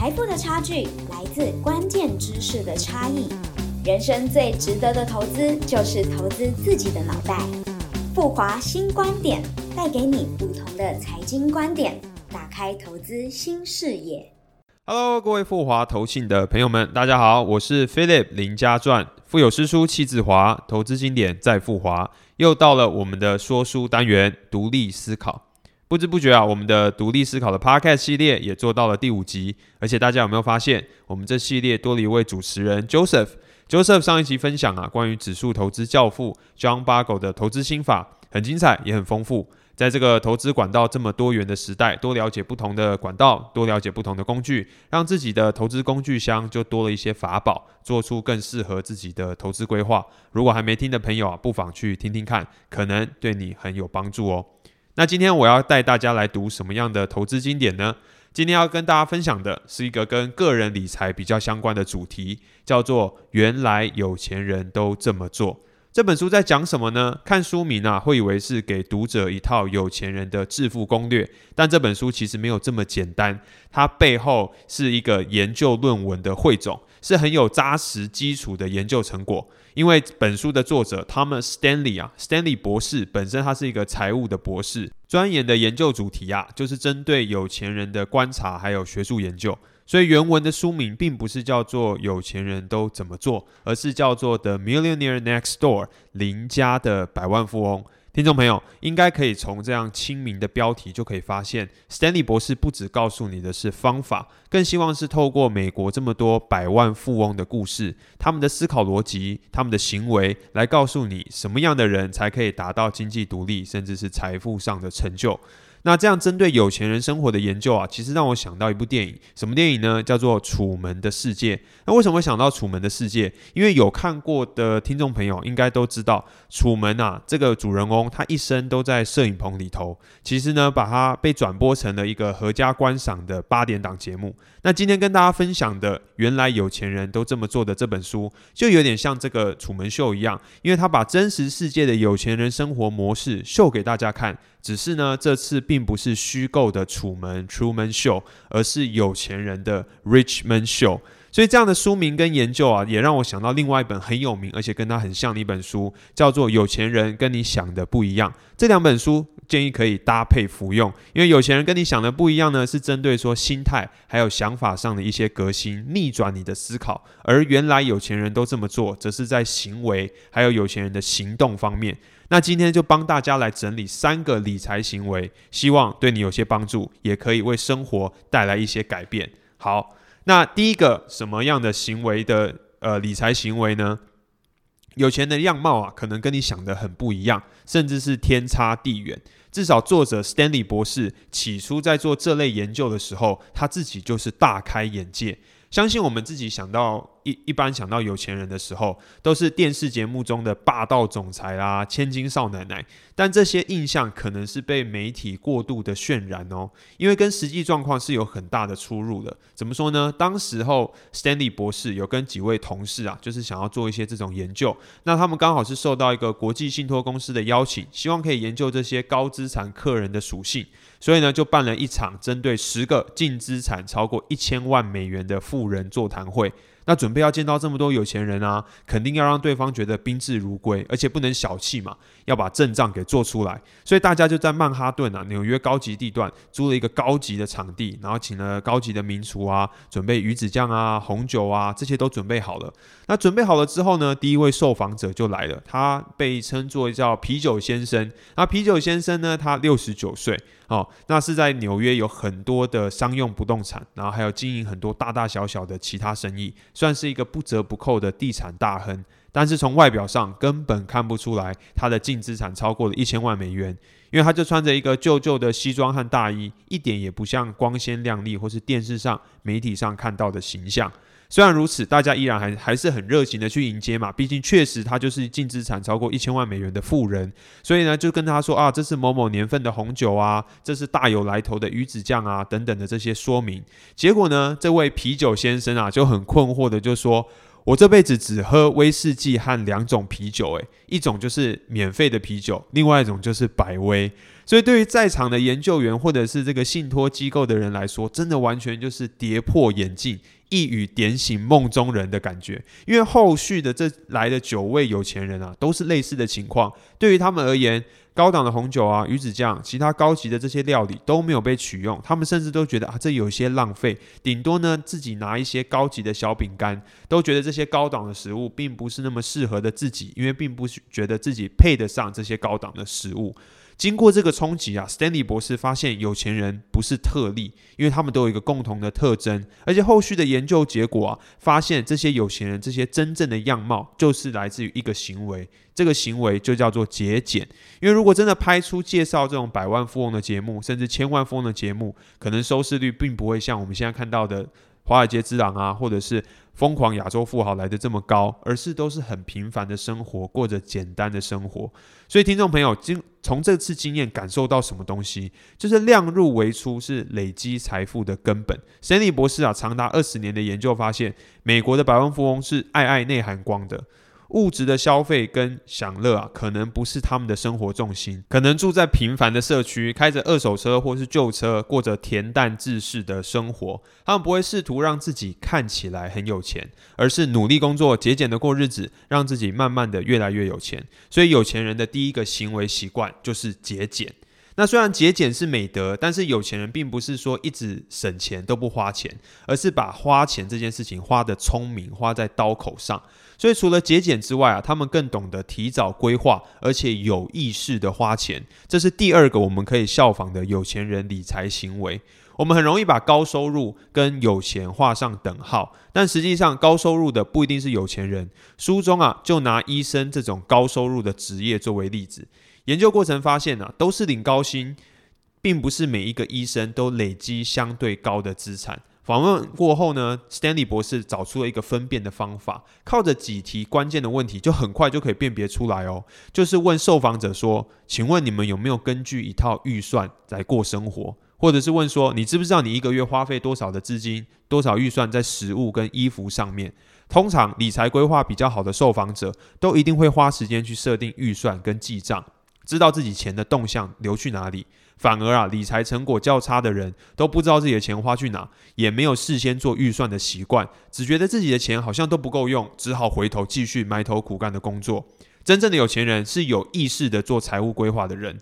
财富的差距来自关键知识的差异。人生最值得的投资就是投资自己的脑袋。富华新观点带给你不同的财经观点，打开投资新视野。Hello，各位富华投信的朋友们，大家好，我是 Philip 林家传，富有诗书气自华，投资经典在富华。又到了我们的说书单元，独立思考。不知不觉啊，我们的独立思考的 Podcast 系列也做到了第五集。而且大家有没有发现，我们这系列多了一位主持人 Joseph。Joseph 上一集分享啊，关于指数投资教父 John Bogle 的投资心法，很精彩，也很丰富。在这个投资管道这么多元的时代，多了解不同的管道，多了解不同的工具，让自己的投资工具箱就多了一些法宝，做出更适合自己的投资规划。如果还没听的朋友啊，不妨去听听看，可能对你很有帮助哦。那今天我要带大家来读什么样的投资经典呢？今天要跟大家分享的是一个跟个人理财比较相关的主题，叫做“原来有钱人都这么做”。这本书在讲什么呢？看书名啊，会以为是给读者一套有钱人的致富攻略，但这本书其实没有这么简单，它背后是一个研究论文的汇总，是很有扎实基础的研究成果。因为本书的作者 Thomas Stanley 啊，Stanley 博士本身他是一个财务的博士，钻研的研究主题啊，就是针对有钱人的观察还有学术研究。所以原文的书名并不是叫做“有钱人都怎么做”，而是叫做 “The Millionaire Next Door”（ 邻家的百万富翁）。听众朋友应该可以从这样亲民的标题就可以发现，Stanley 博士不只告诉你的是方法，更希望是透过美国这么多百万富翁的故事，他们的思考逻辑、他们的行为，来告诉你什么样的人才可以达到经济独立，甚至是财富上的成就。那这样针对有钱人生活的研究啊，其实让我想到一部电影，什么电影呢？叫做《楚门的世界》。那为什么会想到《楚门的世界》？因为有看过的听众朋友应该都知道，楚门啊这个主人公他一生都在摄影棚里头。其实呢，把它被转播成了一个合家观赏的八点档节目。那今天跟大家分享的，原来有钱人都这么做的这本书，就有点像这个《楚门秀》一样，因为他把真实世界的有钱人生活模式秀给大家看。只是呢，这次并不是虚构的楚门 （Truman Show），而是有钱人的 Richman Show。所以这样的书名跟研究啊，也让我想到另外一本很有名而且跟他很像的一本书，叫做《有钱人跟你想的不一样》。这两本书建议可以搭配服用，因为有钱人跟你想的不一样呢，是针对说心态还有想法上的一些革新，逆转你的思考；而原来有钱人都这么做，则是在行为还有有钱人的行动方面。那今天就帮大家来整理三个理财行为，希望对你有些帮助，也可以为生活带来一些改变。好，那第一个什么样的行为的呃理财行为呢？有钱的样貌啊，可能跟你想的很不一样，甚至是天差地远。至少作者 Stanley 博士起初在做这类研究的时候，他自己就是大开眼界。相信我们自己想到一一般想到有钱人的时候，都是电视节目中的霸道总裁啦、千金少奶奶。但这些印象可能是被媒体过度的渲染哦，因为跟实际状况是有很大的出入的。怎么说呢？当时候 Stanley 博士有跟几位同事啊，就是想要做一些这种研究。那他们刚好是受到一个国际信托公司的邀请，希望可以研究这些高资产客人的属性。所以呢，就办了一场针对十个净资产超过一千万美元的富人座谈会。那准备要见到这么多有钱人啊，肯定要让对方觉得宾至如归，而且不能小气嘛，要把阵仗给做出来。所以大家就在曼哈顿啊，纽约高级地段租了一个高级的场地，然后请了高级的名厨啊，准备鱼子酱啊、红酒啊，这些都准备好了。那准备好了之后呢，第一位受访者就来了，他被称作叫啤酒先生。那啤酒先生呢，他六十九岁。哦，那是在纽约有很多的商用不动产，然后还有经营很多大大小小的其他生意，算是一个不折不扣的地产大亨。但是从外表上根本看不出来他的净资产超过了一千万美元，因为他就穿着一个旧旧的西装和大衣，一点也不像光鲜亮丽或是电视上媒体上看到的形象。虽然如此，大家依然还还是很热情的去迎接嘛，毕竟确实他就是净资产超过一千万美元的富人，所以呢就跟他说啊，这是某某年份的红酒啊，这是大有来头的鱼子酱啊等等的这些说明。结果呢，这位啤酒先生啊就很困惑的就说，我这辈子只喝威士忌和两种啤酒，诶，一种就是免费的啤酒，另外一种就是百威。所以对于在场的研究员或者是这个信托机构的人来说，真的完全就是跌破眼镜，一语点醒梦中人的感觉。因为后续的这来的九位有钱人啊，都是类似的情况。对于他们而言，高档的红酒啊、鱼子酱、其他高级的这些料理都没有被取用，他们甚至都觉得啊，这有些浪费。顶多呢，自己拿一些高级的小饼干，都觉得这些高档的食物并不是那么适合的自己，因为并不觉得自己配得上这些高档的食物。经过这个冲击啊，Stanley 博士发现有钱人不是特例，因为他们都有一个共同的特征，而且后续的研究结果啊，发现这些有钱人这些真正的样貌，就是来自于一个行为，这个行为就叫做节俭。因为如果真的拍出介绍这种百万富翁的节目，甚至千万富翁的节目，可能收视率并不会像我们现在看到的《华尔街之狼》啊，或者是。疯狂亚洲富豪来的这么高，而是都是很平凡的生活，过着简单的生活。所以，听众朋友，经从这次经验感受到什么东西？就是量入为出是累积财富的根本。森利博士啊，长达二十年的研究发现，美国的百万富翁是爱爱内涵光的。物质的消费跟享乐啊，可能不是他们的生活重心，可能住在平凡的社区，开着二手车或是旧车，过着恬淡自适的生活。他们不会试图让自己看起来很有钱，而是努力工作、节俭的过日子，让自己慢慢的越来越有钱。所以，有钱人的第一个行为习惯就是节俭。那虽然节俭是美德，但是有钱人并不是说一直省钱都不花钱，而是把花钱这件事情花的聪明，花在刀口上。所以除了节俭之外啊，他们更懂得提早规划，而且有意识的花钱。这是第二个我们可以效仿的有钱人理财行为。我们很容易把高收入跟有钱画上等号，但实际上高收入的不一定是有钱人。书中啊，就拿医生这种高收入的职业作为例子。研究过程发现呢，都是领高薪，并不是每一个医生都累积相对高的资产。访问过后呢，Stanley 博士找出了一个分辨的方法，靠着几题关键的问题，就很快就可以辨别出来哦。就是问受访者说：“请问你们有没有根据一套预算来过生活？”或者是问说：“你知不知道你一个月花费多少的资金、多少预算在食物跟衣服上面？”通常理财规划比较好的受访者，都一定会花时间去设定预算跟记账。知道自己钱的动向流去哪里，反而啊理财成果较差的人都不知道自己的钱花去哪，也没有事先做预算的习惯，只觉得自己的钱好像都不够用，只好回头继续埋头苦干的工作。真正的有钱人是有意识的做财务规划的人。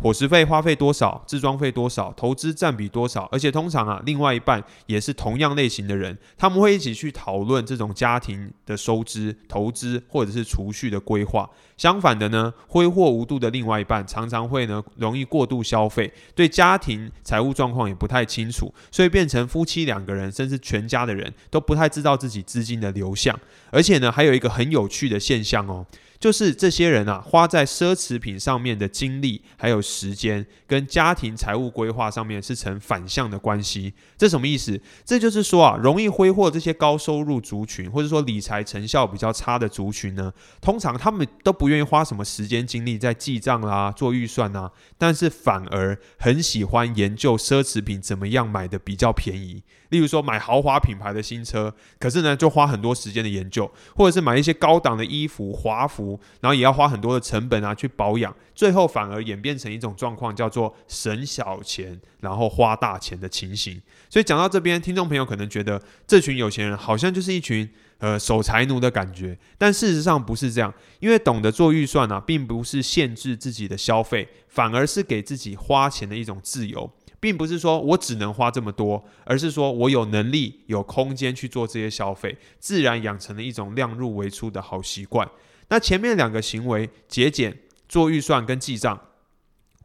伙食费花费多少，置装费多少，投资占比多少，而且通常啊，另外一半也是同样类型的人，他们会一起去讨论这种家庭的收支、投资或者是储蓄的规划。相反的呢，挥霍无度的另外一半常常会呢容易过度消费，对家庭财务状况也不太清楚，所以变成夫妻两个人甚至全家的人都不太知道自己资金的流向。而且呢，还有一个很有趣的现象哦。就是这些人啊，花在奢侈品上面的精力还有时间，跟家庭财务规划上面是成反向的关系。这什么意思？这就是说啊，容易挥霍这些高收入族群，或者说理财成效比较差的族群呢，通常他们都不愿意花什么时间精力在记账啦、做预算啊，但是反而很喜欢研究奢侈品怎么样买的比较便宜。例如说买豪华品牌的新车，可是呢就花很多时间的研究，或者是买一些高档的衣服、华服，然后也要花很多的成本啊去保养，最后反而演变成一种状况，叫做省小钱然后花大钱的情形。所以讲到这边，听众朋友可能觉得这群有钱人好像就是一群呃守财奴的感觉，但事实上不是这样，因为懂得做预算啊，并不是限制自己的消费，反而是给自己花钱的一种自由。并不是说我只能花这么多，而是说我有能力、有空间去做这些消费，自然养成了一种量入为出的好习惯。那前面两个行为——节俭、做预算跟记账，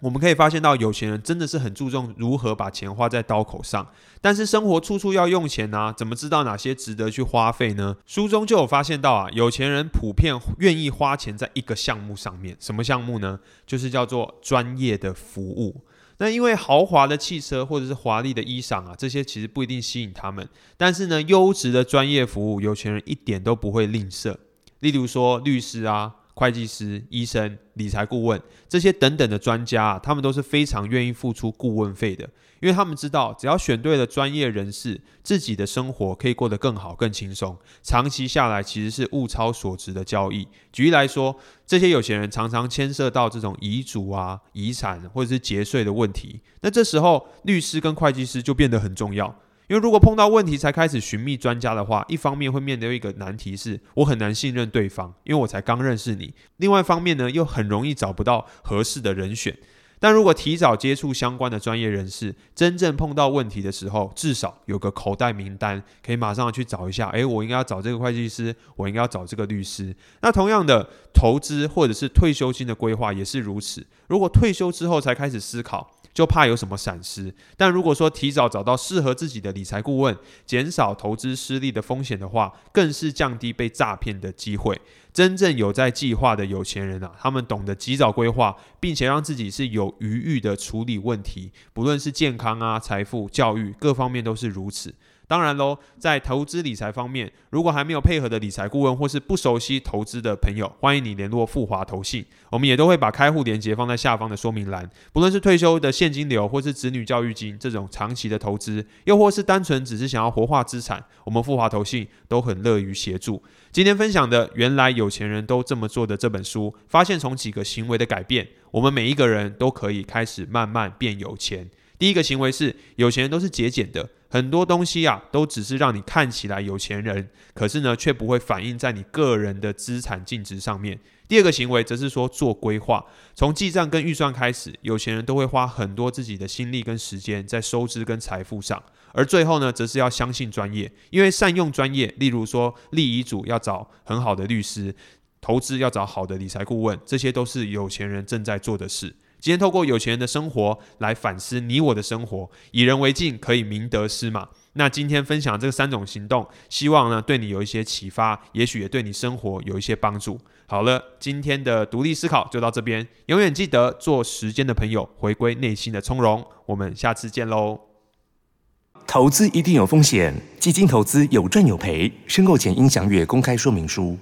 我们可以发现到，有钱人真的是很注重如何把钱花在刀口上。但是生活处处要用钱啊，怎么知道哪些值得去花费呢？书中就有发现到啊，有钱人普遍愿意花钱在一个项目上面，什么项目呢？就是叫做专业的服务。那因为豪华的汽车或者是华丽的衣裳啊，这些其实不一定吸引他们。但是呢，优质的专业服务，有钱人一点都不会吝啬。例如说律师啊、会计师、医生、理财顾问这些等等的专家，他们都是非常愿意付出顾问费的，因为他们知道，只要选对了专业人士，自己的生活可以过得更好、更轻松。长期下来，其实是物超所值的交易。举例来说，这些有钱人常常牵涉到这种遗嘱啊、遗产或者是节税的问题，那这时候律师跟会计师就变得很重要。因为如果碰到问题才开始寻觅专家的话，一方面会面对一个难题，是我很难信任对方，因为我才刚认识你；另外一方面呢，又很容易找不到合适的人选。但如果提早接触相关的专业人士，真正碰到问题的时候，至少有个口袋名单，可以马上去找一下。诶，我应该要找这个会计师，我应该要找这个律师。那同样的，投资或者是退休金的规划也是如此。如果退休之后才开始思考，就怕有什么闪失，但如果说提早找到适合自己的理财顾问，减少投资失利的风险的话，更是降低被诈骗的机会。真正有在计划的有钱人啊，他们懂得及早规划，并且让自己是有余裕的处理问题，不论是健康啊、财富、教育各方面都是如此。当然喽，在投资理财方面，如果还没有配合的理财顾问或是不熟悉投资的朋友，欢迎你联络富华投信，我们也都会把开户连接放在下方的说明栏。不论是退休的现金流，或是子女教育金这种长期的投资，又或是单纯只是想要活化资产，我们富华投信都很乐于协助。今天分享的《原来有钱人都这么做的》这本书，发现从几个行为的改变，我们每一个人都可以开始慢慢变有钱。第一个行为是，有钱人都是节俭的。很多东西啊，都只是让你看起来有钱人，可是呢，却不会反映在你个人的资产净值上面。第二个行为则是说做规划，从记账跟预算开始，有钱人都会花很多自己的心力跟时间在收支跟财富上，而最后呢，则是要相信专业，因为善用专业，例如说立遗嘱要找很好的律师，投资要找好的理财顾问，这些都是有钱人正在做的事。今天透过有钱人的生活来反思你我的生活，以人为镜可以明得失嘛？那今天分享这三种行动，希望呢对你有一些启发，也许也对你生活有一些帮助。好了，今天的独立思考就到这边，永远记得做时间的朋友，回归内心的从容。我们下次见喽。投资一定有风险，基金投资有赚有赔，申购前应详阅公开说明书。